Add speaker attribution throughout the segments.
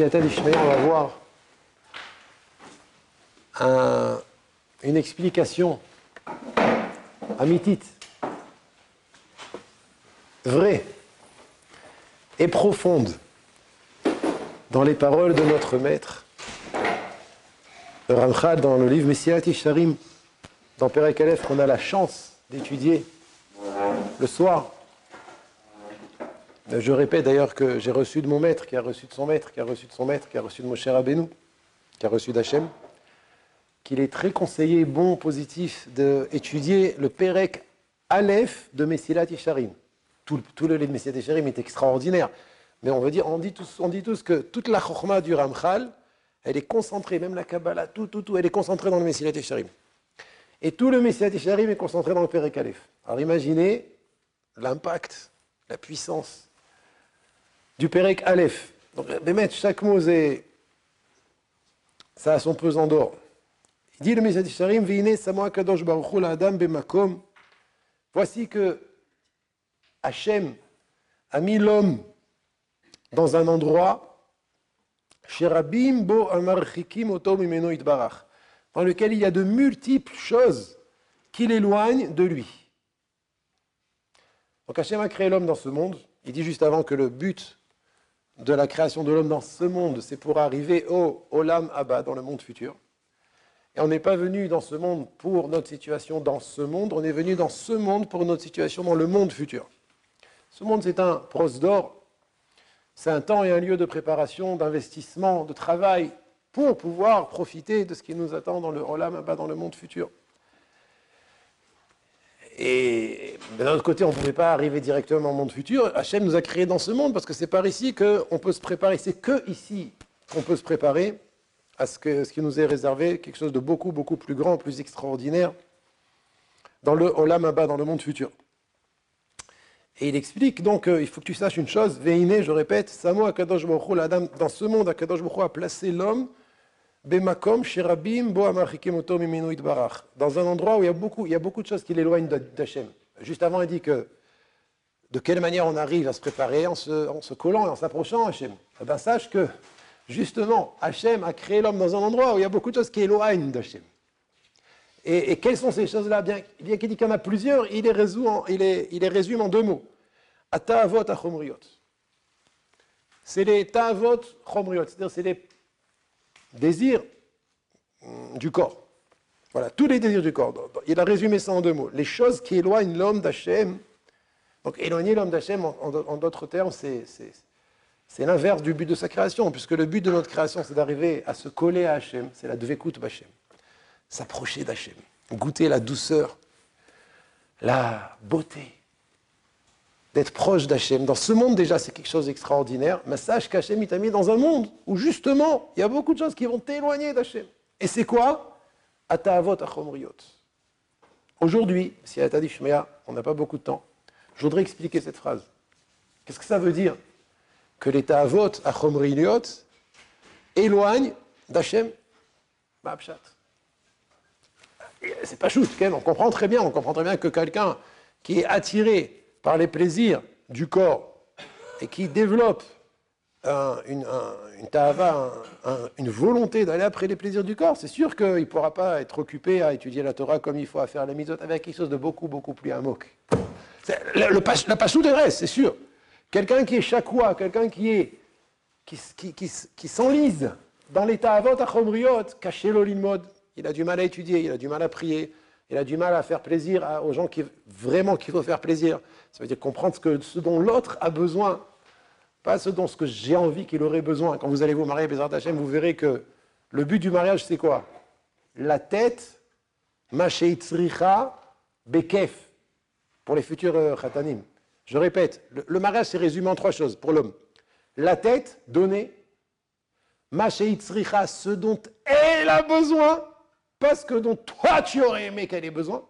Speaker 1: On va voir un- une explication amitite, vraie et profonde dans les paroles de notre maître, le Ramchal, dans le livre Messiat Isharim, dans Aleph, qu'on a la chance d'étudier le soir. Je répète d'ailleurs que j'ai reçu de mon maître, qui a reçu de son maître, qui a reçu de son maître, qui a reçu de Moshe Rabbeinu, qui a reçu d'Hachem, qu'il est très conseillé, bon, positif, d'étudier le Perek Aleph de Messilat Isharim. Tout, le- livre de Messilat Isharim est extraordinaire. Mais on veut dire, on dit tous, on que toute la chorma du Ramchal, elle est concentrée, même la Kabbalah, tout, tout, tout, elle est concentrée dans le Messilat Isharim. Et tout le Messilat Isharim est concentré dans le Perek Aleph. Alors imaginez l'impact, la puissance du Perek Aleph. Donc, Bémet, chaque mot, ça a son pesant d'or. Il dit le Messilat Isharim, Vine Adam. Voici que Hachem a mis l'homme dans un endroit, Sherabim Bo Amarchikim Oto Mimeno Itbarach, dans lequel il y a de multiples choses qui l'éloignent de lui. Donc Hachem a créé l'homme dans ce monde. Il dit juste avant que le but de la création de l'homme dans ce monde, c'est pour arriver au Olam Abba, dans le monde futur. Et on n'est pas venu dans ce monde pour notre situation dans ce monde, on est venu dans ce monde pour notre situation dans le monde futur. Ce monde, c'est un pros d'or, c'est un temps et un lieu de préparation, d'investissement, de travail, pour pouvoir profiter de ce qui nous attend dans le Olam Abba, dans le monde futur. Et d'un autre côté, on ne pouvait pas arriver directement au monde futur. Hachem nous a créés dans ce monde parce que c'est par ici qu'on peut se préparer. C'est que ici qu'on peut se préparer à ce, qui nous est réservé, quelque chose de beaucoup, beaucoup plus grand, plus extraordinaire dans le Olam Abba, dans le monde futur. Et il explique donc, euh, il faut que tu saches une chose, Veine, je répète, Samo Akadosh Baruch dans ce monde, Akadosh Baruch a placé l'homme Bemakom, Sherabim, Bo Oto Mimenu Itbarach. Dans un endroit où il y a beaucoup, il y a beaucoup de choses qui l'éloignent d'Ha- d'Hachem. Juste avant, il dit que de quelle manière on arrive à se préparer en se, collant et en s'approchant Hachem? Eh ben, sache que, justement, Hachem a créé l'homme dans un endroit où il y a beaucoup de choses qui éloignent d'Hachem. Et, quelles sont ces choses-là? Bien, bien qu'il dit qu'il y en a plusieurs, il les, résume en deux mots. Ata avot achomriot. C'est les ta'avot chomriot, c'est-à-dire c'est les désirs du corps. Voilà, tous les désirs du corps. Il a résumé ça en deux mots. Les choses qui éloignent l'homme d'Hachem. Donc éloigner l'homme d'Hachem, en, d'autres termes, c'est, l'inverse du but de sa création, puisque le but de notre création, c'est d'arriver à se coller à Hachem. C'est la dvekut b'Hachem. S'approcher d'Hachem. Goûter la douceur, la beauté d'être proche d'Hachem. Dans ce monde, déjà, c'est quelque chose d'extraordinaire. Mais sache qu'Hachem, il t'a mis dans un monde où, justement, il y a beaucoup de choses qui vont t'éloigner d'Hachem. Et c'est quoi? Ata'avot achomriot. Aujourd'hui, si à dit Shmea, on n'a pas beaucoup de temps, je voudrais expliquer cette phrase. Qu'est-ce que ça veut dire? Que les ta'avot achomriot éloignent d'Hachem? Ma'apshat. Et C'est pas Ken, on comprend très bien, on comprend très bien que quelqu'un qui est attiré par les plaisirs du corps et qui développe un- une, un- une volonté d'aller après les plaisirs du corps, c'est sûr qu'il ne pourra pas être occupé à étudier la Torah comme il faut, à faire la mitzvot, avec quelque chose de beaucoup, beaucoup plus amok. Le, le, pas- la pachoute est reste, c'est sûr. Quelqu'un qui est chakoua, quelqu'un qui est qui, s'enlise dans les ta'avot achomriot, caché l'olimod, il a du mal à étudier, il a du mal à prier, il a du mal à faire plaisir aux gens qui vraiment qu'il faut faire plaisir. Ça veut dire comprendre ce, que, ce dont l'autre a besoin, pas ce dont ce que j'ai envie qu'il aurait besoin. Quand vous allez vous marier, Bézard Hachem, vous verrez que le but du mariage, c'est quoi? La tête, macheitzricha, bekef, pour les futurs euh, khatanim. Je répète, le, le mariage, c'est résumé en trois choses pour l'homme. La tête, donner, macheitzricha, ce dont elle a besoin, pas ce que dont toi tu aurais aimé qu'elle ait besoin,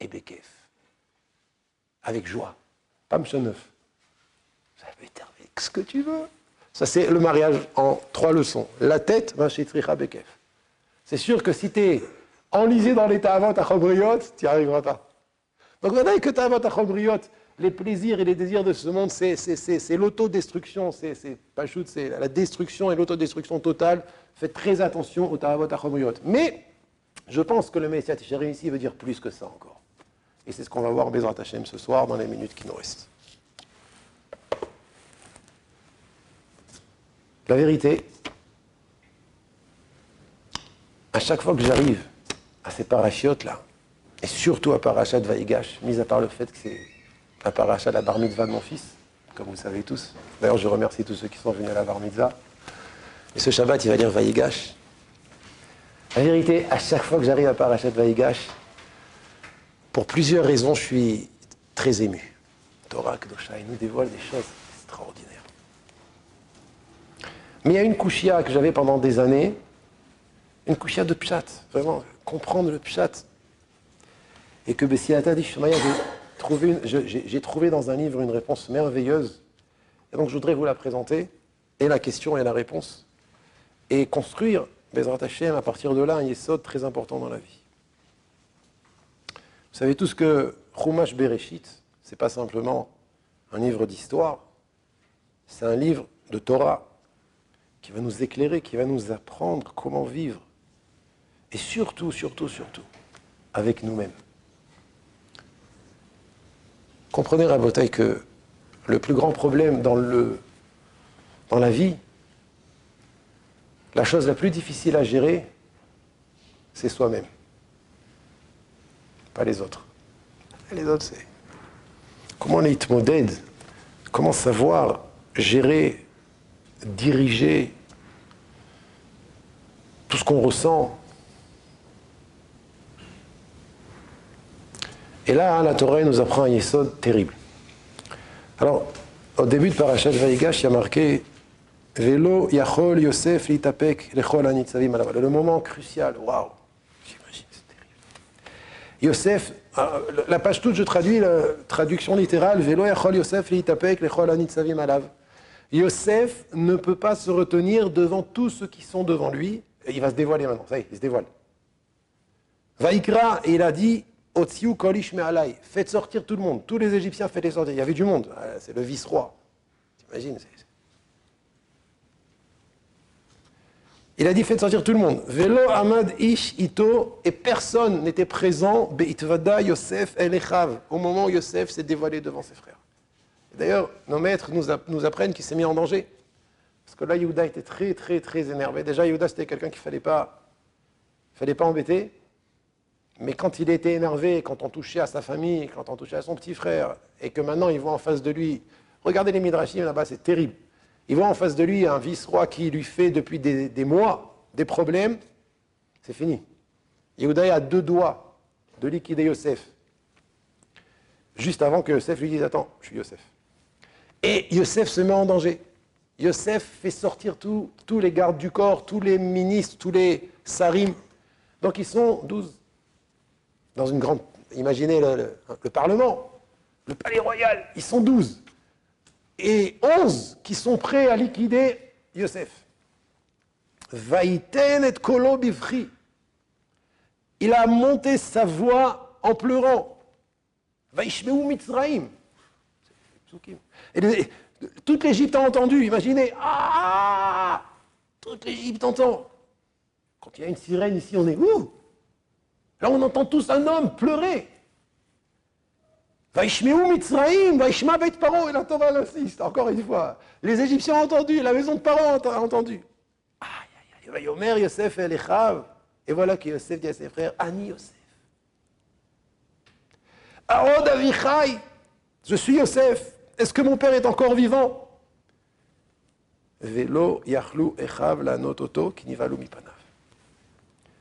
Speaker 1: et bekef, avec joie, pas neuf. Ça peut avec ce que tu veux. Ça, c'est le mariage en trois leçons. La tête, macheitzricha, bekef. C'est sûr que si tu es enlisé dans l'état avant ta tu n'y arriveras pas. Donc, maintenant que tu as ta chobriot, les plaisirs et les désirs de ce monde, c'est l'autodestruction, c'est la destruction et l'autodestruction totale. Faites très attention au Taravot Achomoyot. Mais je pense que le Messiah Tisharim ici veut dire plus que ça encore. Et c'est ce qu'on va voir en Bezrat Hashem ce soir dans les minutes qui nous restent. La vérité, à chaque fois que j'arrive à ces parachiotes là, et surtout à Parachat Vaïgash, mis à part le fait que c'est la paracha la bar mitzvah de mon fils, comme vous savez tous. D'ailleurs, je remercie tous ceux qui sont venus à la bar mitzvah. Et ce Shabbat, il va dire Vaïgash. La vérité, à chaque fois que j'arrive à Parachat Vaïgash, pour plusieurs raisons, je suis très ému. Torah Kedosha, il nous dévoile des choses extraordinaires. Mais il y a une couchia que j'avais pendant des années, une couchia de pshat, vraiment, comprendre le pshat. Et que Bessiata dit, j'ai trouvé dans un livre une réponse merveilleuse. Et donc je voudrais vous la présenter, et la question et la réponse, et construire, Bezrat Hashem, à partir de là, un yesod très important dans la vie. Vous savez tous que Chumash Bereshit, c'est pas simplement un livre d'histoire, c'est un livre de Torah, qui va nous éclairer, qui va nous apprendre comment vivre. Et surtout, surtout, surtout, avec nous-mêmes. Comprenez, Rabotaï, que le plus grand problème dans, le, dans la vie, la chose la plus difficile à gérer, c'est soi-même. Pas les autres. Les autres, c'est comment les modèles, comment savoir gérer diriger tout ce qu'on ressent. Et là, la Torah nous apprend un yesod terrible. Alors, au début de Parashat Vaïgash, il y a marqué Velo Yachol Yosef Litapek Lechol Anitzavim Le moment crucial, waouh J'imagine, c'est terrible. Yosef, euh, la page toute, je traduis la traduction littérale Velo Yachol Yosef Litapek Lechol Anitzavim Alav. Yosef ne peut pas se retenir devant tous ceux qui sont devant lui. Et il va se dévoiler maintenant. Ça y est, il se dévoile. Vaikra, il a dit Kolish me'alai. Faites sortir tout le monde. Tous les Égyptiens, faites-les sortir. Il y avait du monde. Ah, c'est le vice-roi. T'imagines Il a dit faites sortir tout le monde. Velo Ahmad Ish Ito, et personne n'était présent, Beitvada Yosef Elechav, au moment où Yosef s'est dévoilé devant ses frères. D'ailleurs, nos maîtres nous, apprennent qu'il s'est mis en danger. Parce que là, Yehuda était très, très, très énervé. Déjà, Yehuda, c'était quelqu'un qu'il ne fallait pas, fallait pas embêter. Mais quand il était énervé, quand on touchait à sa famille, quand on touchait à son petit frère, et que maintenant il voit en face de lui, regardez les Midrashim là-bas, c'est terrible. Il voit en face de lui un vice-roi qui lui fait depuis des, mois des problèmes, c'est fini. Yehuda a deux doigts de liquider Yosef. Juste avant que Yosef lui dise Attends, je suis Yosef. Et Yosef se met en danger. Yosef fait sortir tous les gardes du corps, tous les ministres, tous les sarim. Donc ils sont douze. Dans une grande. Imaginez le, Parlement, le palais royal, ils sont douze. Et onze qui sont prêts à liquider Yosef. Vaïten et kolo bifri. Il a monté sa voix en pleurant. Vaishmeu mitzraim. Toute l'Égypte a entendu, imaginez, ah Toute l'Égypte entend. Quand il y a une sirène ici, on est où? Là, on entend tous un homme pleurer. Vaishmeu Mitzraim, Vaishma Beit Paro, et la Torah l'assiste, encore une fois. Les Égyptiens ont entendu, la maison de Paro a entendu. Aïe, aïe, aïe, Yosef et. Et voilà que Yosef dit à ses frères, Ani Yosef. Arod Avichai, je suis Yosef. Est-ce que mon père est encore vivant? Velo yachlu echav la nototo kinivalu mipanav.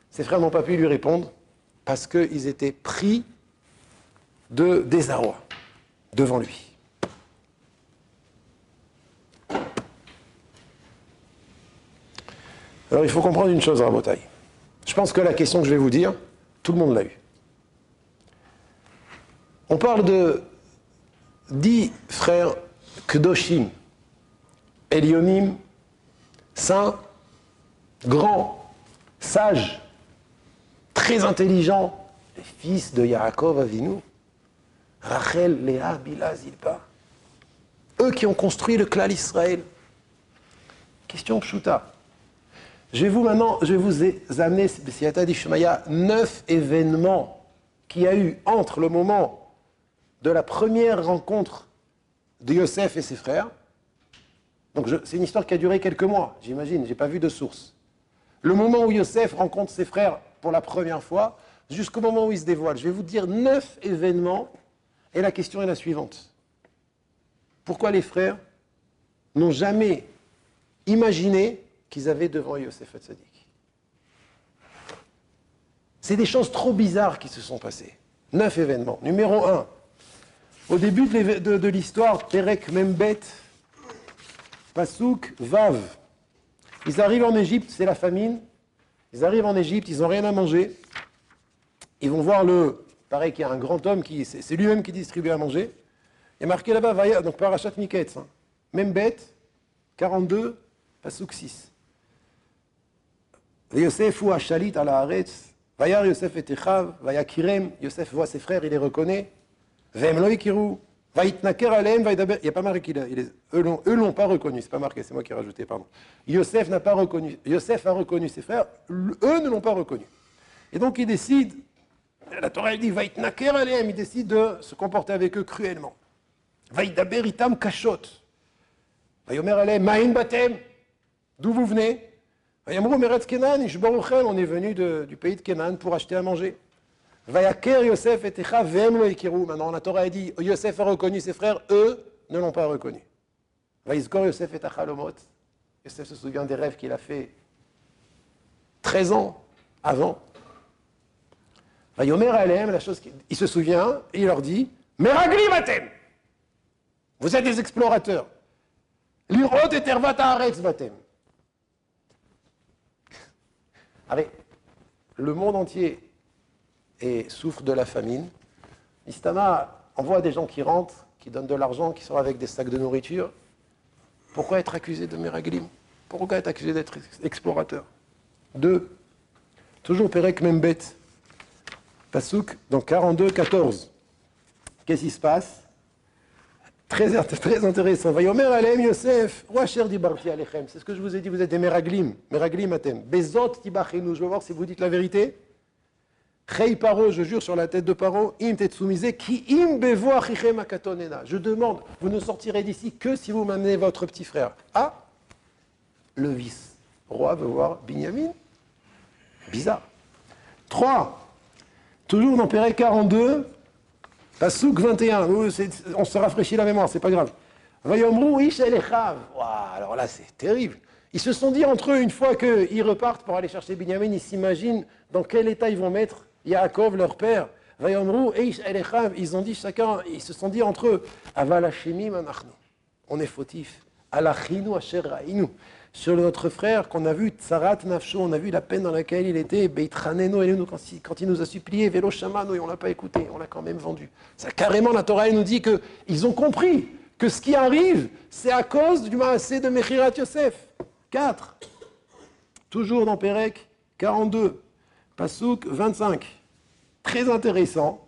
Speaker 1: Ses frères n'ont pas pu lui répondre parce qu'ils étaient pris de désarroi devant lui. Alors il faut comprendre une chose, Rabotaï. Je pense que la question que je vais vous dire, tout le monde l'a eu. On parle de dix frères Kedoshim, Elionim, saints, grands, sages, très intelligents, les fils de Yaakov Avinu. Rachel, Léa, Bila, Zilpa. Eux qui ont construit le clan Israël. Question pshuta. Je vais vous maintenant, je vais vous amener, neuf événements qu'il y a eu entre le moment de la première rencontre de Yosef et ses frères. Donc c'est une histoire qui a duré quelques mois, j'imagine, j'ai pas vu de source. Le moment où Yosef rencontre ses frères pour la première fois, jusqu'au moment où il se dévoile. Je vais vous dire neuf événements, et la question est la suivante. Pourquoi les frères n'ont jamais imaginé qu'ils avaient devant Yosef Hatzadik? C'est des choses trop bizarres qui se sont passées. Neuf événements. Numéro un, au début de l'histoire, Perek Membet, Pasouk, Vav. Ils arrivent en Égypte, c'est la famine. Ils arrivent en Égypte, ils n'ont rien à manger. Ils vont voir le. Pareil qu'il y a un grand homme qui. C'est lui-même qui distribue à manger. Il y a marqué là-bas, donc Parachat Miketz. Hein. Même bête, 42, Pasouk 6. Yosef ou Ashalit à la Haaretz. Vayar Yosef et Techav. Vayakirem. Yosef voit ses frères, il les reconnaît. Vem. Il n'y a pas marqué qu'il Eux ne l'ont pas reconnu. C'est pas marqué, c'est moi qui ai rajouté, pardon. Yosef n'a pas reconnu. Yosef a reconnu ses frères. Eux ne l'ont pas reconnu. Et donc il décide la Torah elle dit Vaitnaker alem, il décide de se comporter avec eux cruellement. Vaïdaber itam kashot. Vayomer alem, ma'in batem. D'où vous venez? Vayamru meretz kenan, on est venu du pays de Kenan pour acheter à manger. Vayaker Yosef et Techa vem lo ikiru. Maintenant, la Torah a dit Yosef a reconnu ses frères, eux ne l'ont pas reconnu. Vaïskor Yosef et Tachalomot. Yosef se souvient des rêves qu'il a fait 13 ans avant. Vayomer Alem, la chose il se souvient, et il leur dit Meragli vatem Vous êtes des explorateurs. L'irot et tervata aretz vatem. Allez, le monde entier et souffre de la famine. Istama envoie des gens qui rentrent, qui donnent de l'argent, qui sont avec des sacs de nourriture. Pourquoi être accusé de Meraglim Pourquoi être accusé d'être explorateur? Deux, toujours Perek Membet. Pasouk, donc 42, 14. Qu'est-ce qui se passe? Très, très intéressant. Vayomer Alem Yosef, Roacher Dibarti Alechem. C'est ce que je vous ai dit, vous êtes des Meraglim. Meraglim Atem. Bezot Tibachenu. Je veux voir si vous dites la vérité. Chei Paro, je jure sur la tête de Paro, im ki im. Je demande, vous ne sortirez d'ici que si vous m'amenez votre petit frère. Ah, le vice-roi veut voir Binyamin. Bizarre. 3. Toujours dans Péré 42, Pasouk 21. On se rafraîchit la mémoire, c'est pas grave. Vayomrou ish Alors là, c'est terrible. Ils se sont dit entre eux, une fois qu'ils repartent pour aller chercher Binyamin, ils s'imaginent dans quel état ils vont mettre Yaakov, leur père. Vayomrou ish Ils ont dit chacun, ils se sont dit entre eux, manachnu. On est fautif. Alachinu sur notre frère qu'on a vu, Tsarat Nafsho, on a vu la peine dans laquelle il était, Beitraneno, quand il nous a supplié, Velo Shamano, et on ne l'a pas écouté, on l'a quand même vendu. Ça, carrément, la Torah nous dit qu'ils ont compris que ce qui arrive, c'est à cause du Maasé de Mechirat Yosef. 4. Toujours dans Pérec 42, Pasouk 25. Très intéressant.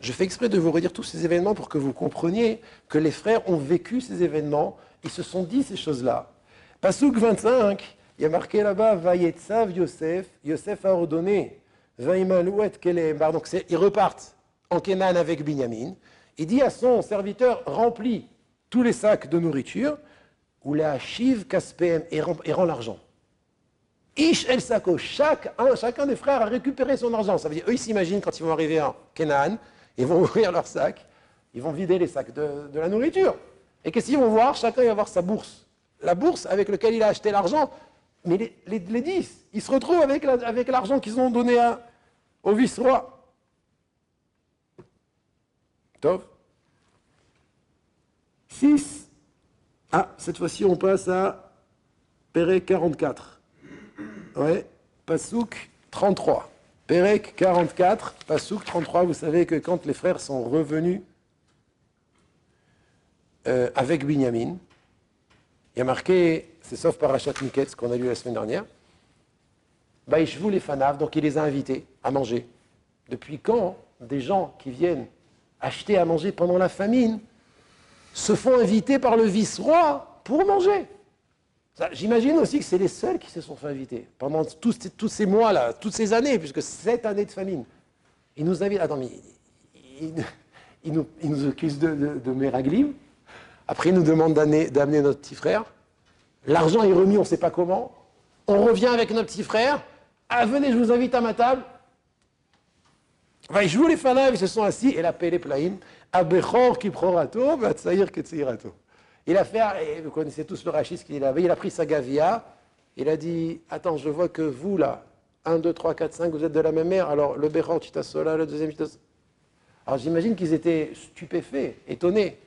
Speaker 1: Je fais exprès de vous redire tous ces événements pour que vous compreniez que les frères ont vécu ces événements ils se sont dit ces choses-là. Pasouk 25, il y a marqué là-bas, Vayetzav Yosef, Yosef a ordonné, Vaimalouet Kelembar. Donc ils repartent en Kenan avec Binyamin. Il dit à son serviteur, remplis tous les sacs de nourriture, ou la Shiv Kaspem, et rend l'argent. Ish El Sako, chacun des frères a récupéré son argent. Ça veut dire, eux, ils s'imaginent quand ils vont arriver en Kenan, ils vont ouvrir leur sac, ils vont vider les sacs de, de la nourriture. Et qu'est-ce qu'ils vont voir? Chacun va voir sa bourse. La bourse avec laquelle il a acheté l'argent. Mais les, les, dix, ils se retrouvent avec, avec l'argent qu'ils ont donné à, au vice-roi. Top. 6. Ah, cette fois-ci, on passe à Pérec 44. Ouais, Pasouk 33. Pérec 44, Pasouk 33. Vous savez que quand les frères sont revenus euh, avec Binyamin. Il y a marqué, c'est sauf Parachat Miketz qu'on a lu la semaine dernière. Baishvou les fanav, donc il les a invités à manger. Depuis quand des gens qui viennent acheter à manger pendant la famine, se font inviter par le vice-roi pour manger? J'imagine aussi que c'est les seuls qui se sont fait inviter pendant tous, ces mois-là, toutes ces années, puisque sept années de famine. Ils nous invitent. Attends, mais ils, nous, accusent de, de, Après, ils nous demandent d'amener notre petit frère. L'argent est remis, on ne sait pas comment. On revient avec notre petit frère. Ah, venez, je vous invite à ma table. Ils jouent les fanaves, ils se sont assis, et la pele plaim, abechor ki prorato, vatsaïr ketzirato. Il a fait, vous connaissez tous le rachis qu'il avait, il a pris sa gavia, il a dit, attends, je vois que vous là, 1, 2, 3, 4, 5, vous êtes de la même mère, alors le Bechor Chitasola, le deuxième Chitasola. Alors j'imagine qu'ils étaient stupéfaits, étonnés.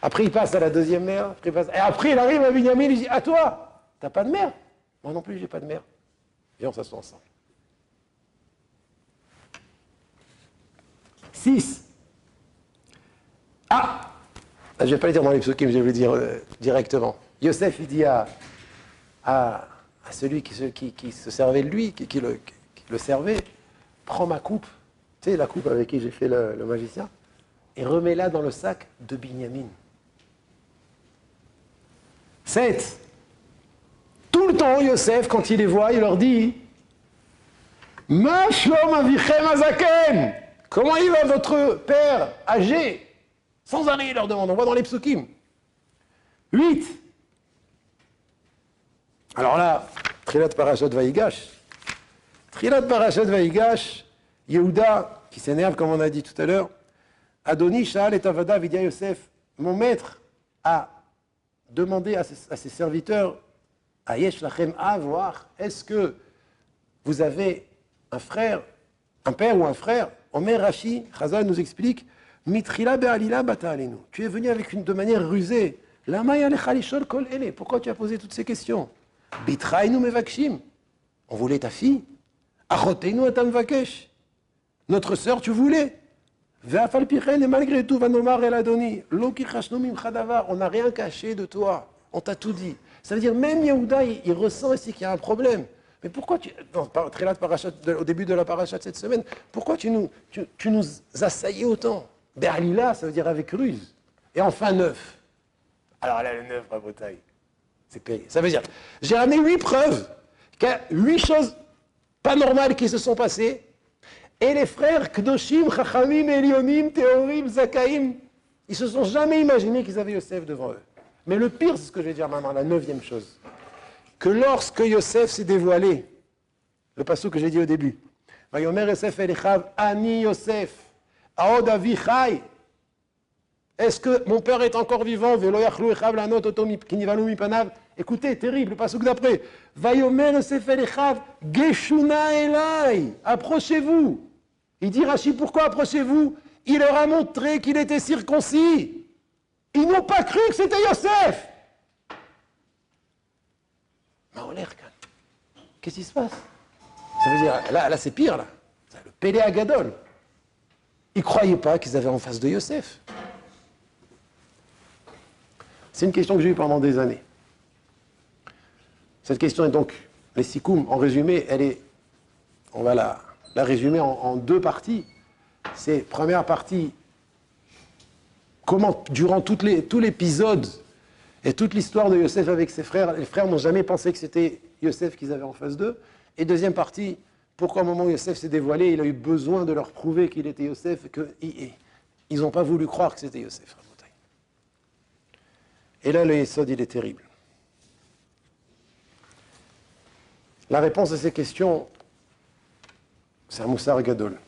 Speaker 1: Après, il passe à la deuxième mère, et après, il arrive à Binyamin, il dit, à toi, t'as pas de mère? Moi non plus, j'ai pas de mère. Et on s'assoit ensemble. 6. Ah je ne vais pas le dire dans les je vais le dire euh, directement. Yosef, il dit à, à, celui qui se, servait de lui, qui, le, servait, prends ma coupe, tu sais, la coupe avec qui j'ai fait le, magicien, et remets-la dans le sac de Binyamin. 7. Tout le temps, Yosef, quand il les voit, il leur dit Ma azaken Comment il va votre père âgé? Sans arrêt, il leur demande. On voit dans les psukim. 8. Alors là, Trilat Parashat Vaïgash. Trilat Parashat Vaïgash, Yehuda, qui s'énerve comme on a dit tout à l'heure, Adoni, Shaal et Avada, Vidya Yosef, mon maître a demandé à ses, serviteurs, à Yesh Lachem, à voir, est-ce que vous avez un frère, un père ou un frère? Omer Rashi, Chazal nous explique, Mitrila be'alila bata Tu es venu avec une de manière rusée. kol. Pourquoi tu as posé toutes ces questions? Bitrainu mevakshim. On voulait ta fille. Achoteinu atam vakesh. Notre sœur, tu voulais. et malgré tout, vanomar el adoni. On n'a rien caché de toi. On t'a tout dit. Ça veut dire, même Yehuda, il, ressent ici qu'il y a un problème. Mais pourquoi tu. au début de la parachat cette semaine, pourquoi tu nous, tu, tu nous assaillais autant? Berlila, ça veut dire avec ruse. Et enfin neuf. Alors là, le neuf, bravo taille. C'est payé. Ça veut dire, j'ai amené huit preuves, huit choses pas normales qui se sont passées. Et les frères Kdoshim, Chachamim, Elionim, Théorim, Zakaïm, ils se sont jamais imaginés qu'ils avaient Yosef devant eux. Mais le pire, c'est ce que je vais dire maintenant, la neuvième chose. Que lorsque Yosef s'est dévoilé, le passage que j'ai dit au début, Vayomer Yosef Elichav, Ani Yosef, est-ce que mon père est encore vivant? Écoutez, terrible, le passage d'après. Approchez-vous. Il dit Rachid, pourquoi approchez-vous? Il leur a montré qu'il était circoncis. Ils n'ont pas cru que c'était Yosef. Qu'est-ce qui se passe? Ça veut dire, là, là c'est pire, là. Le Pélé Agadol. Ils ne croyaient pas qu'ils avaient en face de Yosef. C'est une question que j'ai eue pendant des années. Cette question est donc, les sikoum, en résumé, elle est, on va la, résumer en, deux parties. C'est, première partie, comment, durant tout l'épisode et toute l'histoire de Yosef avec ses frères, les frères n'ont jamais pensé que c'était Yosef qu'ils avaient en face d'eux. Et deuxième partie, pourquoi au moment où Yosef s'est dévoilé, il a eu besoin de leur prouver qu'il était Yosef et qu'ils n'ont pas voulu croire que c'était Yosef. Et là, le Yesod, il est terrible. La réponse à ces questions, c'est un moussar gadol.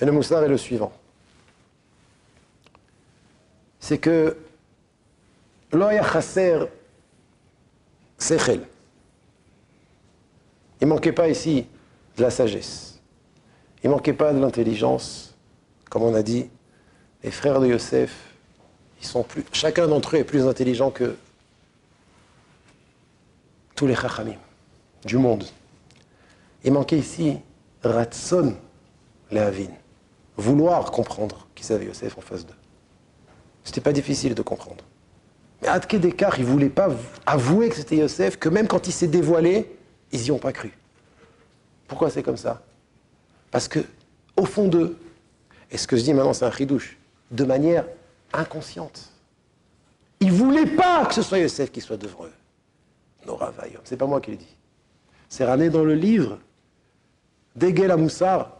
Speaker 1: Et le moussar est le suivant. C'est que l'oya chasser sechel. Il ne manquait pas ici de la sagesse. Il ne manquait pas de l'intelligence. Comme on a dit, les frères de Yosef, chacun d'entre eux est plus intelligent que tous les chachamim du monde. Il manquait ici Ratson Lehavin, vouloir comprendre qu'ils avaient Yosef en face d'eux. C'était pas difficile de comprendre. Mais Adke il ne voulait pas avouer que c'était Yosef, que même quand il s'est dévoilé, ils n'y ont pas cru. Pourquoi c'est comme ça? Parce que au fond d'eux, et ce que je dis maintenant c'est un chidouche, de manière inconsciente. Ils ne voulaient pas que ce soit Yosef qui soit devant eux. Nora Vayom, c'est pas moi qui le dis. C'est ramené dans le livre d'Egel Amoussar.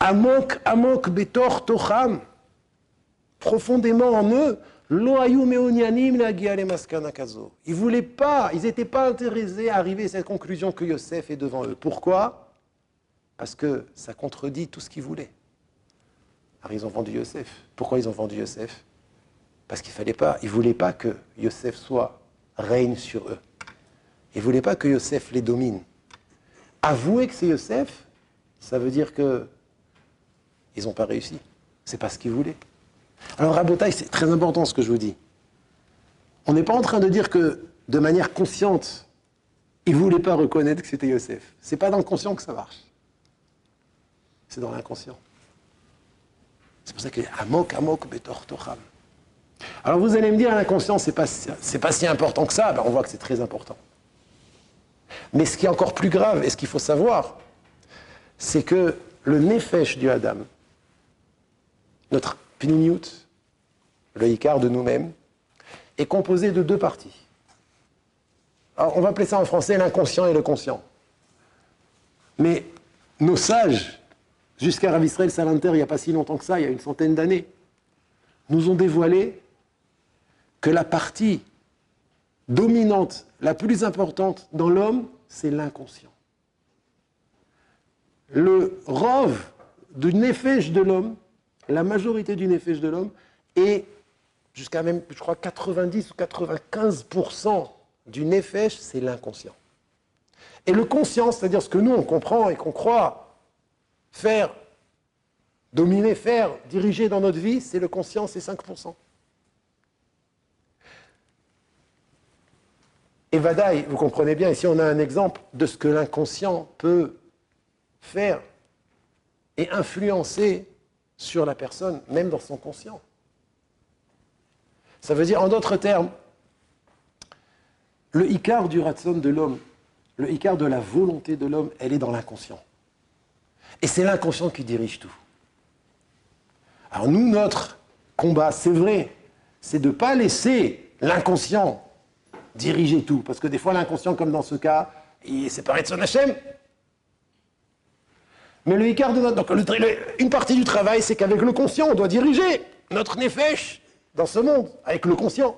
Speaker 1: Amok, Amok, Betor, Tocham. Profondément en eux, ils voulaient pas, ils n'étaient pas intéressés à arriver à cette conclusion que Yosef est devant eux. Pourquoi? Parce que ça contredit tout ce qu'ils voulaient. Alors ils ont vendu Yosef. Pourquoi ils ont vendu Yosef? Parce qu'il fallait pas, ils ne voulaient pas que Yosef soit règne sur eux. Ils ne voulaient pas que Yosef les domine. Avouer que c'est Yosef, ça veut dire que ils n'ont pas réussi. C'est pas ce qu'ils voulaient. Alors Rabotaï, c'est très important ce que je vous dis. On n'est pas en train de dire que de manière consciente, ils ne voulaient pas reconnaître que c'était Yosef. C'est pas dans le conscient que ça marche. C'est dans l'inconscient. C'est pour ça qu'il est Amok, Amok, Betor, Tocham. Alors vous allez me dire, l'inconscient, c'est pas, pas si important que ça. Ben, on voit que c'est très important. Mais ce qui est encore plus grave, et ce qu'il faut savoir, c'est que le nefesh du Adam, notre Pnimiut, le Icar de nous-mêmes, est composé de deux parties. On va appeler ça en français l'inconscient et le conscient. Mais nos sages, jusqu'à Rav Israël Salanter, il n'y a pas si longtemps que ça, il y a une centaine d'années, nous ont dévoilé que la partie dominante, la plus importante dans l'homme, c'est l'inconscient. Le rove du nefesh de l'homme, la majorité du nefesh de l'homme est jusqu'à même, je crois, 90 ou 95% du nefesh, c'est l'inconscient. Et le conscient, c'est-à-dire ce que nous, on comprend et qu'on croit faire, dominer, faire, diriger dans notre vie, c'est le conscient, c'est 5%. Et Vadaï, vous comprenez bien, ici on a un exemple de ce que l'inconscient peut faire et influencer sur la personne, même dans son conscient. Ça veut dire, en d'autres termes, le Icar du ratson de l'homme, le Icar de la volonté de l'homme, elle est dans l'inconscient. Et c'est l'inconscient qui dirige tout. Alors nous, notre combat, c'est vrai, c'est de ne pas laisser l'inconscient diriger tout. Parce que des fois, l'inconscient, comme dans ce cas, il est séparé de son Hachem. Mais le Icar de notre. Donc, une partie du travail, c'est qu'avec le conscient, on doit diriger notre nefesh dans ce monde, avec le conscient.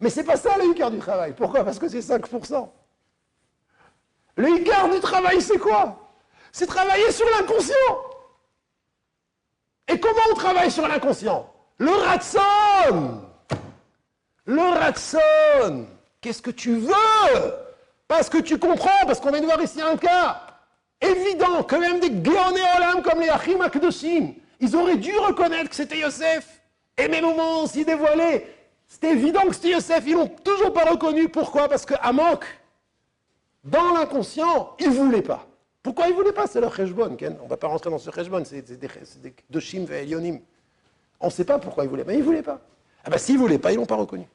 Speaker 1: Mais c'est pas ça le Icar du travail. Pourquoi? Parce que c'est 5%. Le Icar du travail, c'est quoi? C'est travailler sur l'inconscient. Et comment on travaille sur l'inconscient? Le ratson Le ratson Qu'est-ce que tu veux? Parce que tu comprends, parce qu'on vient de voir ici un cas évident que même des Géoné Olam comme les Achim Akdoshim, ils auraient dû reconnaître que c'était Yosef. Et même au moment où s'y dévoilait, c'était évident que c'était Yosef. Ils l'ont toujours pas reconnu. Pourquoi? Parce qu'à manque, dans l'inconscient, ils ne voulaient pas. Pourquoi ils ne voulaient pas? C'est leur cheshbon. On ne va pas rentrer dans ce cheshbon. C'est des, Doshim et Elionim. On ne sait pas pourquoi voulaient pas. Mais ils ne voulaient pas. Ah ben s'ils ne voulaient pas, ils ne l'ont pas reconnu.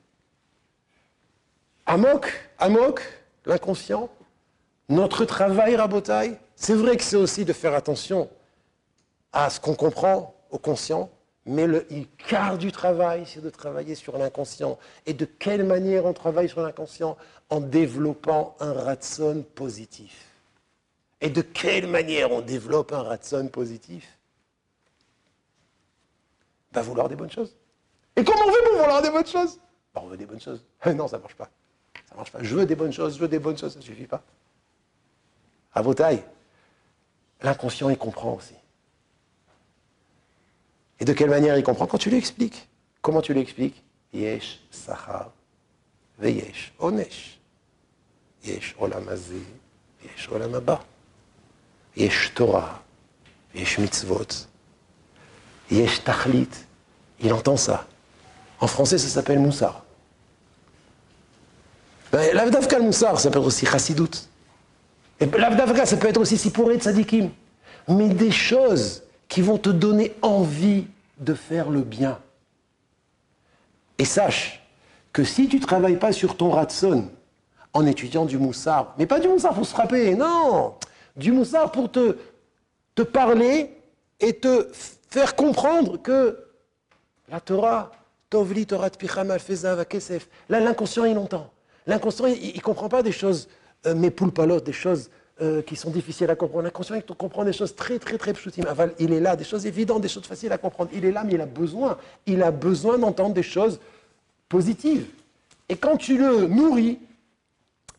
Speaker 1: Amok, Amok, l'inconscient, notre travail, Rabotaille, c'est vrai que c'est aussi de faire attention à ce qu'on comprend au conscient, mais le quart du travail, c'est de travailler sur l'inconscient. Et de quelle manière on travaille sur l'inconscient En développant un ratson positif. Et de quelle manière on développe un ratson positif? Va vouloir des bonnes choses. Et comment on fait vouloir des bonnes choses? Ben, On veut des bonnes choses. non, ça ne marche pas. Ça marche pas. Je veux des bonnes choses, je veux des bonnes choses, ça ne suffit pas. À vos tailles, l'inconscient, il comprend aussi. Et de quelle manière il comprend? Quand tu lui expliques. Comment tu lui expliques? Yesh sahar onesh. Yesh olam yesh. Yesh Torah, yesh mitzvot, yesh tachlit. Il entend ça. En français, ça s'appelle moussar. Ben, L'avdavka moussar, être aussi chassidout. Et l'avdavka, ça peut être aussi de tzadikim. Mais des choses qui vont te donner envie de faire le bien. Et sache que si tu ne travailles pas sur ton ratson en étudiant du moussard, mais pas du moussard pour se frapper, non, du moussard pour te, te parler et te faire comprendre que la Torah, Tovli Torah Picham Alfezav Kesef, là l'inconscient il entend. L'inconscient il ne comprend pas des choses, euh, mais poulpalot, des choses euh, qui sont difficiles à comprendre. L'inconscient il comprend des choses très très très. Aval, il est là, des choses évidentes, des choses faciles à comprendre. Il est là, mais il a besoin. Il a besoin d'entendre des choses positives. Et quand tu le nourris,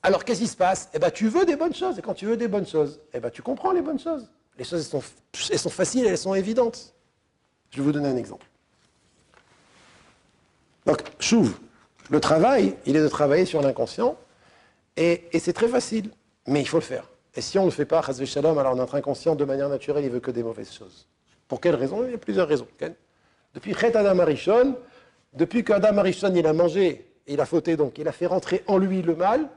Speaker 1: alors qu'est-ce qui se passe? Eh bien, tu veux des bonnes choses. Et quand tu veux des bonnes choses, eh ben, tu comprends les bonnes choses. Les choses, elles sont, elles sont faciles, elles sont évidentes. Je vais vous donner un exemple. Donc, chouve, le travail, il est de travailler sur l'inconscient, et, c'est très facile, mais il faut le faire. Et si on ne le fait pas, shalom, alors notre inconscient, de manière naturelle, il veut que des mauvaises choses. Pour quelle raison? Il y a plusieurs raisons. Depuis Chet Adam Arishon, depuis qu'Adam Arishon, il a mangé, il a fauté, donc il a fait rentrer en lui le mal,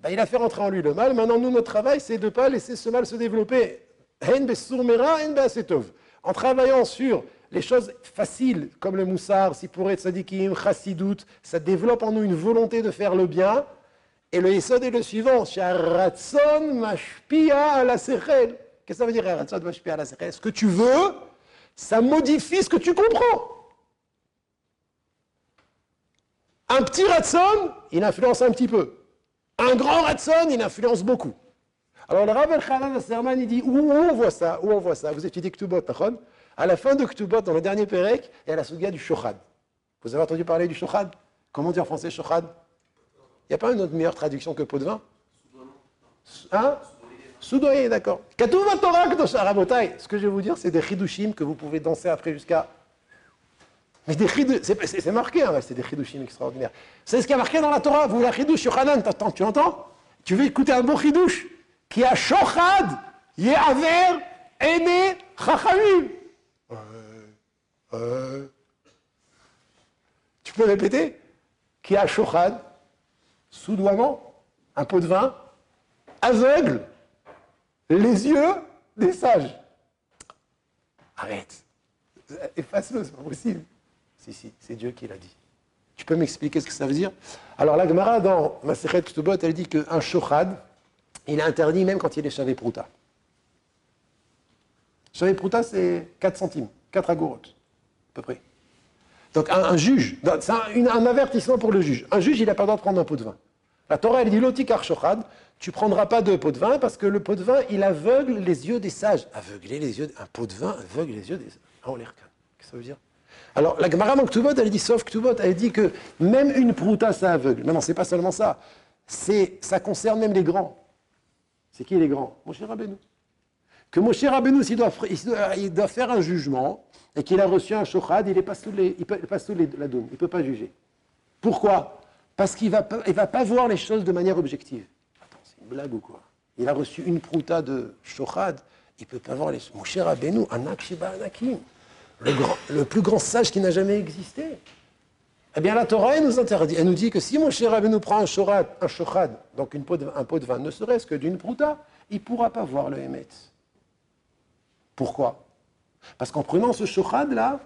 Speaker 1: ben, il a fait rentrer en lui le mal. Maintenant, nous, notre travail, c'est de ne pas laisser ce mal se développer. En travaillant sur les choses faciles, comme le moussar, sipuret, tzadikim, chassidout, ça développe en nous une volonté de faire le bien. Et le yesod est le suivant, mashpia la Qu'est-ce que ça veut dire, Sharatson mashpia la Ce que tu veux, ça modifie ce que tu comprends. Un petit ratson, il influence un petit peu. Un grand ratson, il influence beaucoup. Alors le Rav El Serman, il dit, où, on voit ça? Où on voit ça? Vous étudiez Ktubot, à la fin de Ktubot, dans le dernier Pérec, il y a la souga du Shochad. Vous avez entendu parler du Shochad? Comment dire en français Shochad? Il n'y a pas une autre meilleure traduction que pot de vin Hein? Soudoyer, d'accord. Ce que je vais vous dire, c'est des chidushim que vous pouvez danser après jusqu'à. Mais des c'est marqué, hein, c'est des chidushim extraordinaires. C'est ce qui a marqué dans la Torah. Vous, la chidush Yochanan, tu entends? Tu veux écouter un bon chidush? Qui a shochad, ye'aver, ene, chachamim. Euh, tu peux répéter? Qui a shochad, soudoiement, un pot de vin, aveugle, les yeux des sages. Arrête. Efface-le, c'est pas possible. Si, si, c'est Dieu qui l'a dit. Tu peux m'expliquer ce que ça veut dire? Alors la Gemara dans Masechet Ktubot, elle dit qu'un shochad, il est interdit même quand il est chavé prouta. Chavé prouta, c'est 4 centimes, 4 agorotes à peu près. Donc un, juge, c'est un, avertissement pour le juge. Un juge, il n'a pas le droit de prendre un pot de vin. La Torah, elle dit Lotikar Shochad, tu ne prendras pas de pot de vin parce que le pot de vin, il aveugle les yeux des sages. Aveugler les yeux, un pot de vin aveugle les yeux des sages. Oh, Qu'est-ce que ça veut dire? Alors, la Gemara Ktubot, elle dit, sauf Ktubot, elle dit que même une prouta, ça aveugle. Mais non, c'est pas seulement ça. C'est, ça concerne même les grands. C'est qui les grands? Mon cher Rabbeinu. Que mon cher Rabbeinu, s'il il doit faire un jugement, et qu'il a reçu un shochad, il n'est pas sous, les, il pas sous les, la il ne peut pas juger. Pourquoi? Parce qu'il ne va, pas, voir les choses de manière objective. Attends, c'est une blague ou quoi? Il a reçu une prouta de shochad, il ne peut pas voir les choses. Mon cher Abénou, Anak Anakim, le, le plus grand sage qui n'a jamais existé. Eh bien, la Torah, elle nous interdit, elle nous dit que si mon cher Abénou prend un shochad, un donc un pot de vin, ne serait-ce que d'une prouta, il ne pourra pas voir le Hémet. Pourquoi? Parce qu'en prenant ce shochad-là,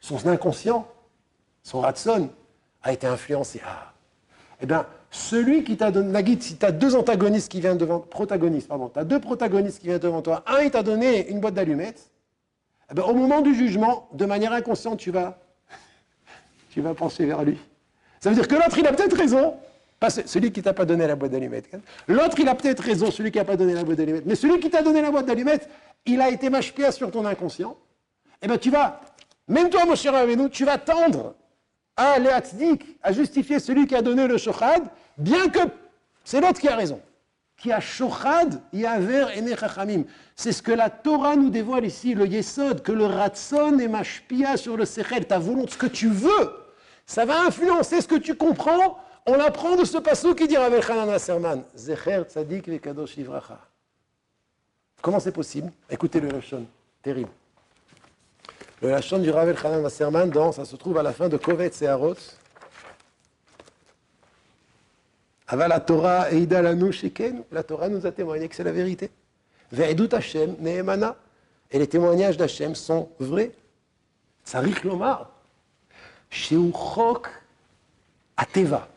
Speaker 1: son inconscient, son ratson, a été influencé. Ah. Eh bien, celui qui t'a donné, la guide, si tu as deux antagonistes qui viennent devant, protagonistes, pardon, tu deux protagonistes qui viennent devant toi, un, il t'a donné une boîte d'allumettes, eh au moment du jugement, de manière inconsciente, tu vas, tu vas pencher vers lui. Ça veut dire que l'autre, il a peut-être raison, pas celui qui t'a pas donné la boîte d'allumettes. L'autre, il a peut-être raison, celui qui n'a pas donné la boîte d'allumettes. Mais celui qui t'a donné la boîte d'allumettes, il a été mâchepia sur ton inconscient, eh bien tu vas, même toi, mon cher tu vas tendre à l'éatzdik, à justifier celui qui a donné le shochad, bien que c'est l'autre qui a raison. Qui a shochad, yaver ene chachamim. C'est ce que la Torah nous dévoile ici, le yesod, que le ratson est mashpia sur le sechel, ta volonté, ce que tu veux. Ça va influencer ce que tu comprends. On apprend de ce passage qui dit Rav Chanan Serman, Zecher tzadik vekadosh livracha. Comment c'est possible Écoutez le Lachon, terrible. Le Lachon du Ravel Chanan Wasserman, dans, ça se trouve à la fin de Kovetz et Arot. Ava la Torah Eida Lanu la Torah nous a témoigné que c'est la vérité. Ve'edut Hashem. Et les témoignages d'Hachem sont vrais. Sarich Lomar. Chok Ateva.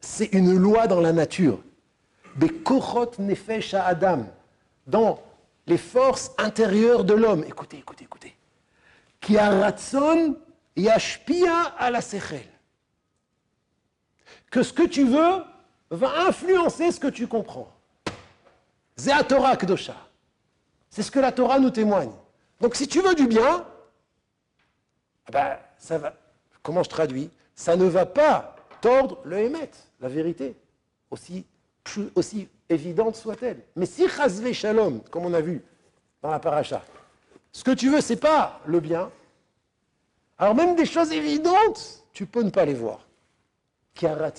Speaker 1: C'est une loi dans la nature. Nefesh Adam dans les forces intérieures de l'homme. Écoutez, écoutez, écoutez. Que ce que tu veux va influencer ce que tu comprends. C'est Torah Kdosha. C'est ce que la Torah nous témoigne. Donc si tu veux du bien, eh ben, ça va. Comment je traduis? Ça ne va pas tordre le émet, la vérité, aussi, aussi évidente soit-elle. Mais si chazve shalom, comme on a vu dans la paracha, ce que tu veux, c'est pas le bien. Alors même des choses évidentes, tu peux ne pas les voir. La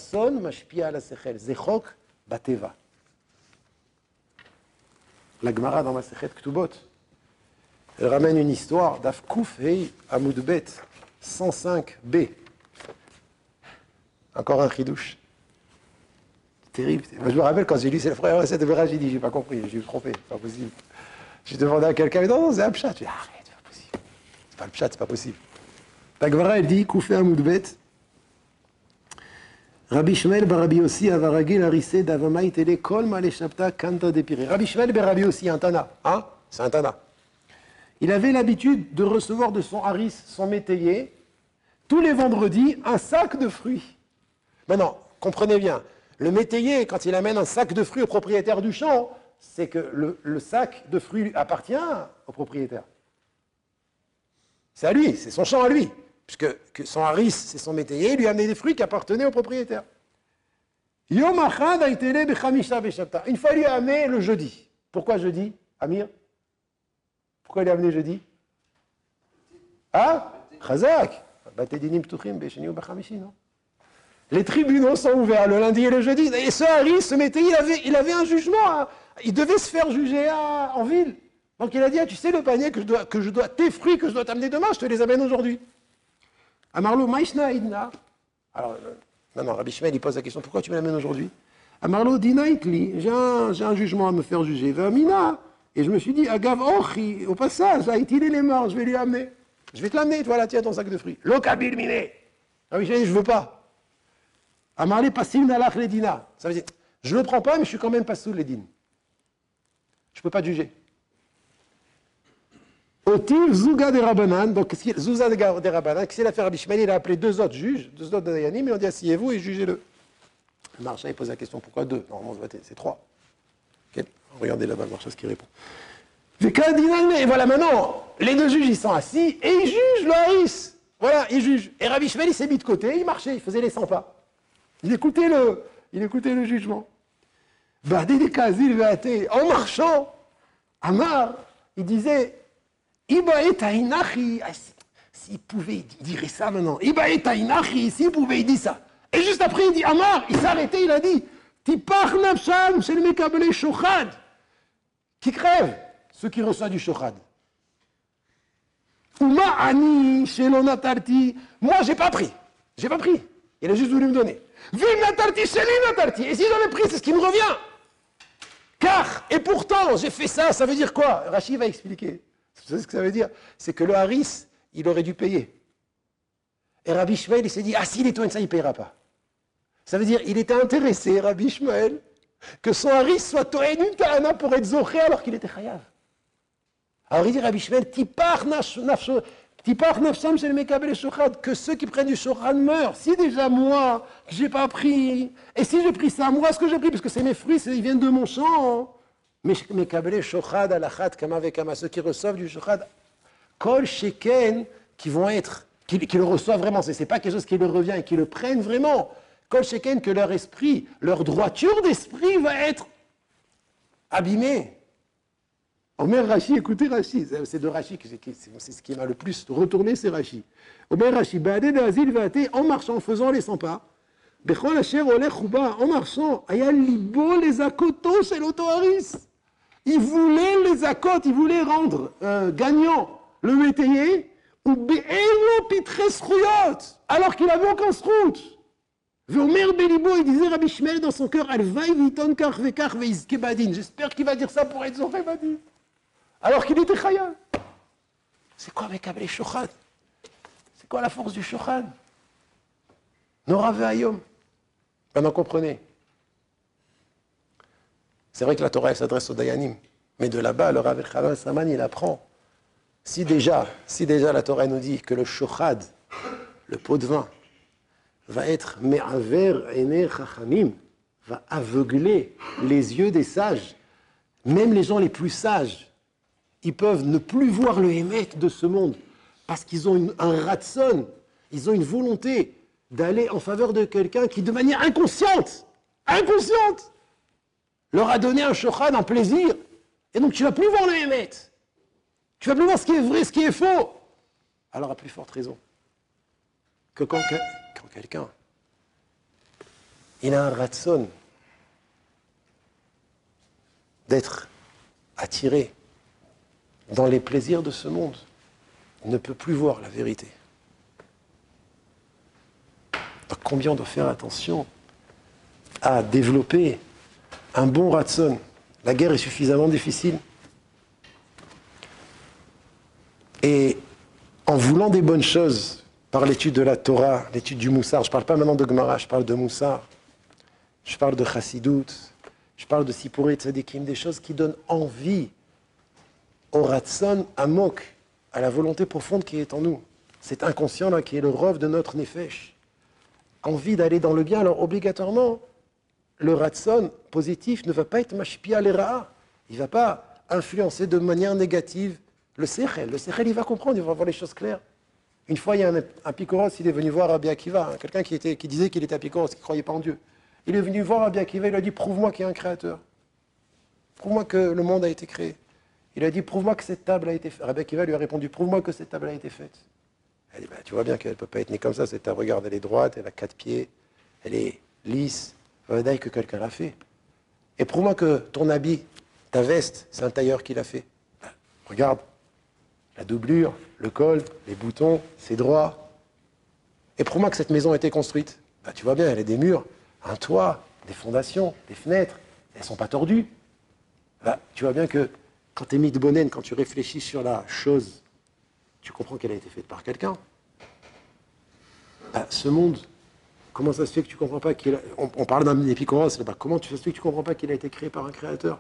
Speaker 1: sechel, zechok bateva. La Gemara dans Masechet Ktubot, elle ramène une histoire d'Afkouf Hei Amoudbet 105b. Encore un chidouche. Terrible. je me rappelle quand j'ai lu, c'est le frère cette de j'ai dit, j'ai pas compris, j'ai trompé, c'est pas possible. J'ai demandé à quelqu'un, non, non, c'est un pchat. Je dis, arrête, c'est pas possible. C'est pas le pchat, c'est pas possible. La Gemara, elle dit, Koufé Amoudbet, Rabbi Shmuel bar Rabbi Yossi avaragil harissé d'avamai télé kol malé shapta kanta dépiré. Rabbi Shmuel bar Rabbi Yossi, un Tana, hein C'est un Tana. Il avait l'habitude de recevoir de son haris, son métayer, tous les vendredis, un sac de fruits. Maintenant, comprenez bien, le métayer, quand il amène un sac de fruits au propriétaire du champ, c'est que le, sac de fruits appartient au propriétaire. C'est à lui, c'est son champ à lui puisque son haris, c'est son métayer, lui a amené des fruits qui appartenaient au propriétaire. Une fois, il lui a amené le jeudi. Pourquoi jeudi, Amir? Pourquoi il a amené jeudi? Ah Chazak les tribunaux sont ouverts le lundi et le jeudi. Et ce Harry, ce métayer, il avait, un jugement. il devait se faire juger en ville. Donc il a dit, ah, tu sais le panier que je dois, que je dois, tes fruits que je dois t'amener demain, je te les amène aujourd'hui. Amarlo Maïsna Idna. Alors, non, non, Rabbi Shmuel, il pose la question pourquoi tu me l'amènes aujourd'hui? Amarlo Dinaitli, j'ai un, jugement à me faire juger. Mina. Et je me suis dit, Agav Ochi, au passage, il est mort, je vais lui amener. Je vais te l'amener, voilà, tiens ton sac de fruits. Lokabil Miné. Rabbi Shmuel, je veux pas. Amarle Passim Nalach Ledina. Ça veut dire, je ne le prends pas, mais je suis quand même pas sous les dînes. Je ne peux pas juger. Otiv Zouga de Rabanan, donc Zouza de Rabanan, qu'est-ce qu'il a fait Rabbi Shmuel Il a appelé deux autres juges, deux autres Dayanim, il a dit asseyez-vous et jugez-le. Marcha, il pose la question pourquoi deux? Normalement, c'est trois. Regardez là-bas, Marcha, ce qu'il répond. Et voilà, maintenant, les deux juges, ils sont assis et ils jugent le. Voilà, ils jugent. Et Rabbi Shmuel, il s'est mis de côté, il marchait, il faisait les 100 pas. Il écoutait le, il écoutait le jugement. Bah, en marchant, Amar, il disait ah, s'il pouvait dire ça maintenant, s'il pouvait dire ça. Et juste après, il dit Amar, il s'est arrêté, il a dit. Qui crève Ceux qui reçoivent du shochad. Uma ani natarti. Moi, j'ai pas pris. J'ai pas pris. Il a juste voulu me donner. Et si j'en ai pris, c'est ce qui me revient. Car, et pourtant, j'ai fait ça, ça veut dire quoi? Rachid va expliquer. Vous savez ce que ça veut dire? C'est que le haris, il aurait dû payer. Et Rabbi Shmuel, il s'est dit, ah s'il est ça, il ne payera pas. Ça veut dire, il était intéressé, Rabbi Shmuel, que son haris soit Toen une Kahana pour être Zoché alors qu'il était Chayav. Alors il dit, Rabbi Shmuel, Tipar mekabel que ceux qui prennent du shochad meurent. Si déjà moi, je n'ai pas pris, et si j'ai pris ça, moi, ce que j'ai pris, parce que c'est mes fruits, ils viennent de mon champ, mais shochad alachat kama ceux qui reçoivent du shochad, kol sheken, qui vont être, qui, le reçoivent vraiment, ce n'est pas quelque chose qui leur revient et qui le prennent vraiment. Kol sheken, que leur esprit, leur droiture d'esprit va être abîmée. Omer Rashi, écoutez Rashi, c'est de Rashi, c'est ce qui m'a le plus retourné, c'est Rashi. Omer Rashi, Baadé d'Azil va en marchant, en faisant les 100 pas. Bechol Asher Olech en marchant, Aya Libo les akotos chez l'autoharis. Il voulait les accords, il voulait rendre euh, gagnant le métayer, ou alors qu'il avait aucun route. Vomer Belibo, il disait Rabbi Shmuel dans son cœur, J'espère qu'il va dire ça pour être Zorebadin. Alors qu'il était Chaya. C'est quoi avec les Shochad C'est quoi la force du Shochad Nora Ayom. Maintenant comprenez. C'est vrai que la Torah s'adresse aux Dayanim. Mais de là-bas, le Rav Saman, il apprend. Si déjà, si déjà la Torah nous dit que le shochad, le pot de vin, va être me'aver ene chachamim, va aveugler les yeux des sages, même les gens les plus sages, ils peuvent ne plus voir le Hémet de ce monde parce qu'ils ont un ratson, ils ont une volonté d'aller en faveur de quelqu'un qui, de manière inconsciente, inconsciente, leur a donné un shochan, un plaisir. Et donc tu vas plus voir le Hémet. Tu vas plus voir ce qui est vrai, ce qui est faux. Alors à plus forte raison que quand, quand quelqu'un il a un ratson d'être attiré dans les plaisirs de ce monde, ne peut plus voir la vérité. Combien on doit faire attention à développer un bon ratson? La guerre est suffisamment difficile. Et en voulant des bonnes choses par l'étude de la Torah, l'étude du Moussar, je ne parle pas maintenant de Gemara, je parle de Moussar, je parle de Chassidut, je parle de Sipuré Tzadikim, des choses qui donnent envie au Ratson, à la volonté profonde qui est en nous. Cet inconscient-là qui est le rove de notre Nefesh. Envie d'aller dans le bien, alors obligatoirement, le Ratson positif ne va pas être mashpia l'era. Il ne va pas influencer de manière négative le Sechel. Le Sechel, il va comprendre, il va voir les choses claires. Une fois, il y a un, un Picoros, il est venu voir Rabbi Akiva, hein, quelqu'un qui, qui disait qu'il était Picoros, qui ne croyait pas en Dieu. Il est venu voir Rabbi Akiva, il a dit Prouve-moi qu'il y a un créateur. Prouve-moi que le monde a été créé. Il a dit Prouve-moi que cette table a été faite. Rabbi Akiva lui a répondu Prouve-moi que cette table a été faite. Elle dit bah, Tu vois bien qu'elle ne peut pas être née comme ça, cette table. Regarde, elle est droite, elle a quatre pieds, elle est lisse. dire que quelqu'un l'a fait. Et prouve-moi que ton habit, ta veste, c'est un tailleur qui l'a fait. Bah, regarde, la doublure, le col, les boutons, c'est droit. Et prouve-moi que cette maison a été construite. Bah, tu vois bien, elle a des murs, un toit, des fondations, des fenêtres. Elles ne sont pas tordues. Tu vois bien que quand tu es bonne quand tu réfléchis sur la chose, tu comprends qu'elle a été faite par quelqu'un. Bah, ce monde, comment ça se fait que tu ne comprends pas qu'il a... on, parle d'un épicoros, bah, comment tu se fait que tu comprends pas qu'il a été créé par un créateur?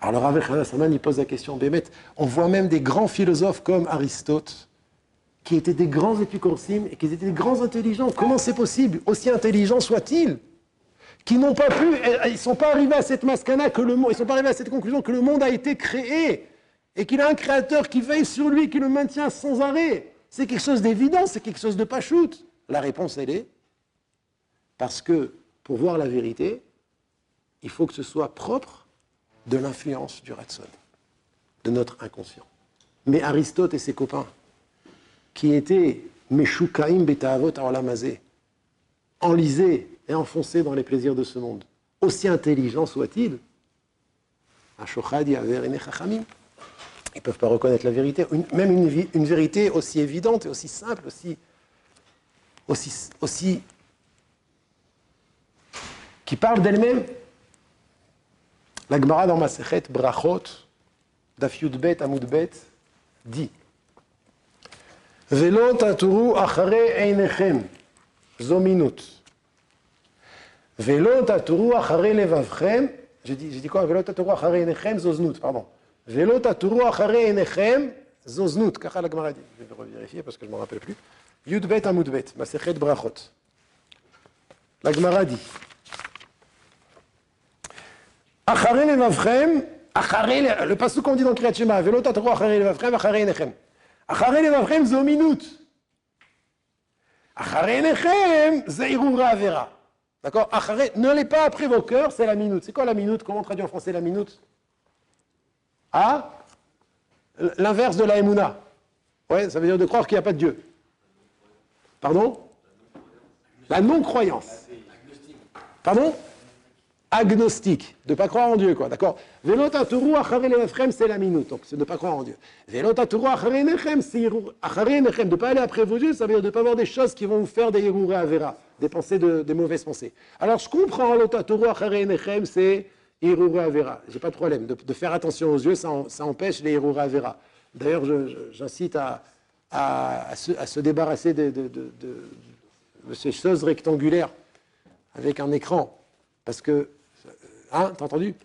Speaker 1: Alors avec Saman, il pose la question, Bémet, on voit même des grands philosophes comme Aristote, qui étaient des grands épicorsimes et qui étaient des grands intelligents. Comment c'est possible, aussi intelligents soient-ils, qui n'ont pas pu, ils sont pas arrivés à cette mascana que le ils sont pas arrivés à cette conclusion que le monde a été créé et qu'il a un créateur qui veille sur lui, qui le maintient sans arrêt. C'est quelque chose d'évident, c'est quelque chose de pas shoot. La réponse, elle est parce que pour voir la vérité, il faut que ce soit propre de l'influence du Ratson, de notre inconscient. Mais Aristote et ses copains, qui étaient Meshukaim Betaavot Aolamazé, enlisés et enfoncés dans les plaisirs de ce monde, aussi intelligents soient-ils, ils ne peuvent pas reconnaître la vérité, même une, vérité aussi évidente et aussi simple, aussi, aussi, aussi qui parle d'elle-même. La Gemara dans Masechet Brachot, Daf Yudbet Amudbet, dit Velo taturu achare einechem, zo minut. Velo taturu achare levavchem, j'ai dit, dit quoi? Velo taturu achare einechem, zo znut, pardon. Velo taturu achare einechem, zo znut. Kach la Gemara. Je vais vérifier parce que je ne me rappelle plus. Yudbet Amudbet, Masechet Brachot. La Gemara dit Acharé levavchem, acharé, le passage qu'on dit dans Kriyat Shema, velo tatro acharé levavchem, acharé nechem. Acharé levavchem, zo minute. Acharé nechem, zeirura avera. D'accord Acharé, ne l'est pas après vos cœurs, c'est la minute. C'est quoi la minute Comment on traduit en français la minute Ah L'inverse de la emuna. Ouais, ça veut dire de croire qu'il n'y a pas de Dieu. Pardon? La non-croyance. Pardon? Agnostique, de ne pas croire en Dieu, quoi, d'accord? C'est la minute, donc c'est de ne pas croire en Dieu. De ne pas aller après vos yeux, ça veut dire de ne pas avoir des choses qui vont vous faire des yerure avera, des pensées, de, des mauvaises pensées. Alors je comprends, lota turu achare nechem, c'est yerure avera, j'ai pas de problème, de, faire attention aux yeux, ça, empêche les yerure avera. D'ailleurs, j'incite à, se, débarrasser de, de, ces choses rectangulaires avec un écran, parce que Hein, t'as entendu?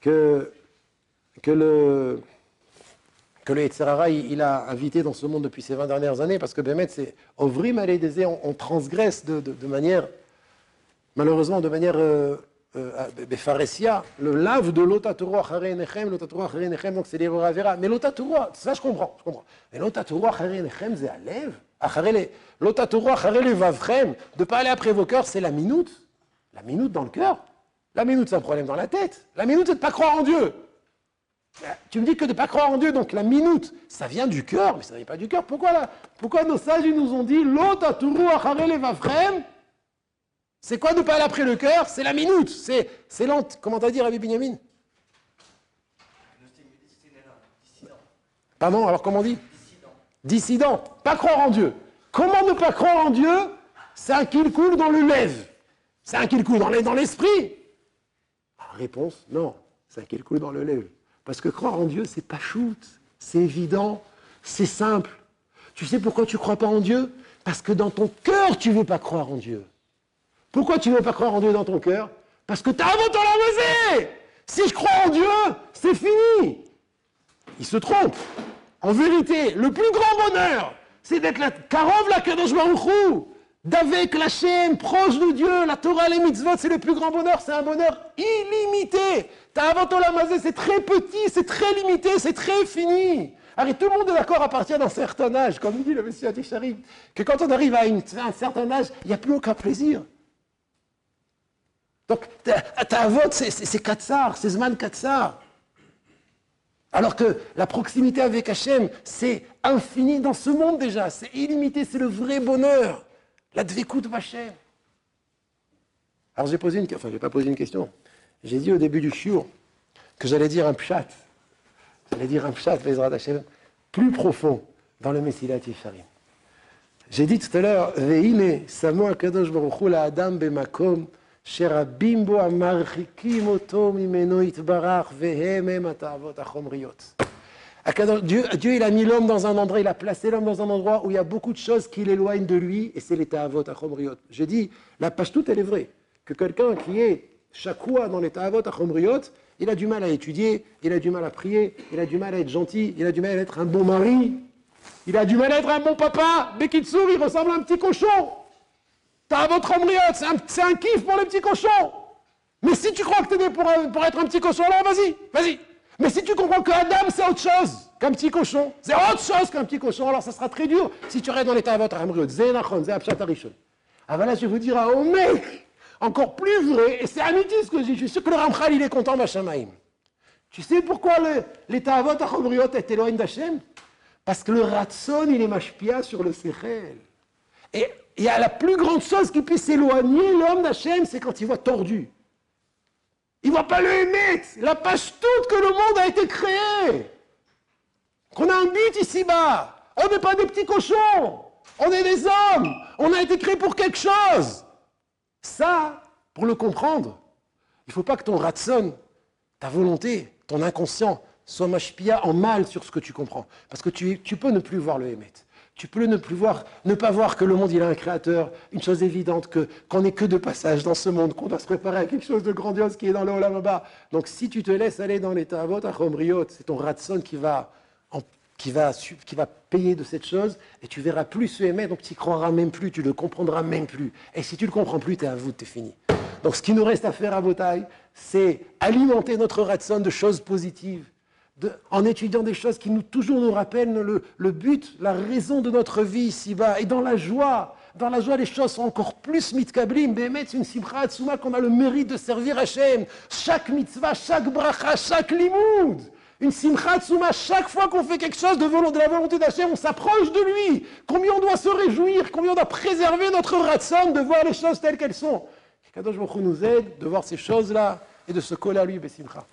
Speaker 1: Que, que le que le Yetzirara, il, a invité dans ce monde depuis ces 20 dernières années, parce que Bémet, c'est Ovrim Aledeze, on, on transgresse de, manière, malheureusement, de manière euh, euh, le lave de l'Otaturo Acharei Nechem, l'Otaturo Acharei Nechem, donc c'est les Avera. Mais l'Otaturo, ça je comprends, je comprends. Mais l'Otaturo Acharei Nechem, c'est à lève. L'Otaturo Acharei Vavchem, de pas aller après vos cœurs, c'est la minute. La minute dans le cœur. La minute, c'est un problème dans la tête. La minute, c'est de ne pas croire en Dieu. Tu me dis que de ne pas croire en Dieu, donc la minute, ça vient du cœur, mais ça ne vient pas du cœur. Pourquoi, Pourquoi nos sages nous ont dit c'est quoi ne pas aller après le cœur? C'est la minute. C'est, lente. Comment t'as dit, Rabbi Binyamin? Pardon Alors comment on dit? Dissident. Dissident. Pas croire en Dieu. Comment ne pas croire en Dieu? C'est un qu'il coule dans le lève. C'est un qu'il coule dans, l'esprit. Réponse non. C'est un qu'il coule dans le lève. Parce que croire en Dieu, c'est pas shoot. C'est évident. C'est simple. Tu sais pourquoi tu crois pas en Dieu? Parce que dans ton cœur, tu ne veux pas croire en Dieu. Pourquoi tu ne veux pas croire en Dieu dans ton cœur? Parce que tu as un vote la Si je crois en Dieu, c'est fini. Il se trompe. En vérité, le plus grand bonheur, c'est d'être la Karov la Kadosh d'avec la proche de Dieu, la Torah, les mitzvot, c'est le plus grand bonheur, c'est un bonheur illimité. T'as la mazé, c'est très petit, c'est très limité, c'est très fini. Allez, tout le monde est d'accord à partir d'un certain âge, comme dit le Messie Atisharim, que quand on arrive à, un certain âge, il n'y a plus aucun plaisir. Donc, ta vote, c'est Katsar, c'est Zman Katsar. Alors que la proximité avec Hachem, c'est infini dans ce monde déjà, c'est illimité, c'est le vrai bonheur. La de Hachem. Alors j'ai posé une question, enfin j'ai pas posé une question. J'ai dit au début du shiur que j'allais dire un pshat. J'allais dire un pshat, plus profond dans le Messilat Yisharim. J'ai dit tout à l'heure, Ve'ine, Samo Akadosh Baruch Hu la Adam bemakom Dieu, il a mis l'homme dans un endroit, il a placé l'homme dans un endroit où il y a beaucoup de choses qui l'éloignent de lui, et c'est les ta'avot achomriot. Je dis, la page toute, elle est vraie. Que quelqu'un qui est chakoua dans les ta'avot achomriot, il a du mal à étudier, il a du mal à prier, il a du mal à être gentil, il a du mal à être un bon mari, il a du mal à être un bon papa. Bekitsur, il ressemble à un petit cochon. T'as votre embryote, c'est un, kiff pour les petits cochons. Mais si tu crois que t'es né pour, pour, être un petit cochon, alors vas-y, vas-y. Mais si tu comprends que Adam, c'est autre chose qu'un petit cochon, c'est autre chose qu'un petit cochon, alors ça sera très dur si tu restes dans l'état votre zéapchatarishon. Ah voilà, je vais vous dire, ah, oh mec, encore plus vrai, et c'est amitié ce que je dis, je suis sûr que le Ramchal, il est content d'Hachamaïm. Tu sais pourquoi l'état votre embryote est éloigné d'Hachem? Parce que le ratson, il est machpia sur le sechel. Et il y a la plus grande chose qui puisse éloigner l'homme d'Hachem, c'est quand il voit tordu. Il ne va pas le aimer. La page toute que le monde a été créé. Qu'on a un but ici-bas. On n'est pas des petits cochons. On est des hommes. On a été créé pour quelque chose. Ça, pour le comprendre, il ne faut pas que ton ratson, ta volonté, ton inconscient, soit machpia en mal sur ce que tu comprends. Parce que tu, tu peux ne plus voir le émettre. Tu peux ne plus voir, ne pas voir que le monde il a un créateur, une chose évidente que qu'on n'est que de passage dans ce monde, qu'on doit se préparer à quelque chose de grandiose qui est dans le bas. Donc si tu te laisses aller dans l'état à votre c'est ton ratson qui va qui va, payer de cette chose, et tu verras plus ce aimer, donc tu n'y croiras même plus, tu le comprendras même plus. Et si tu ne le comprends plus, tu es à vous, tu es fini. Donc ce qui nous reste à faire à tailles, c'est alimenter notre ratson de choses positives, en étudiant des choses qui nous toujours nous rappellent le, but, la raison de notre vie ici-bas. Et dans la joie, dans la joie, les choses sont encore plus mitkablim. Bémet, une simcha souma qu'on a le mérite de servir Hachem. Chaque mitzvah, chaque bracha, chaque limoud. Une simcha souma, chaque fois qu'on fait quelque chose de, de la volonté d'Hachem, on s'approche de lui. Combien on doit se réjouir, combien on doit préserver notre ratson de voir les choses telles qu'elles sont. Kadosh Baruch nous aide de voir ces choses-là et de se coller à lui, Bessimcha.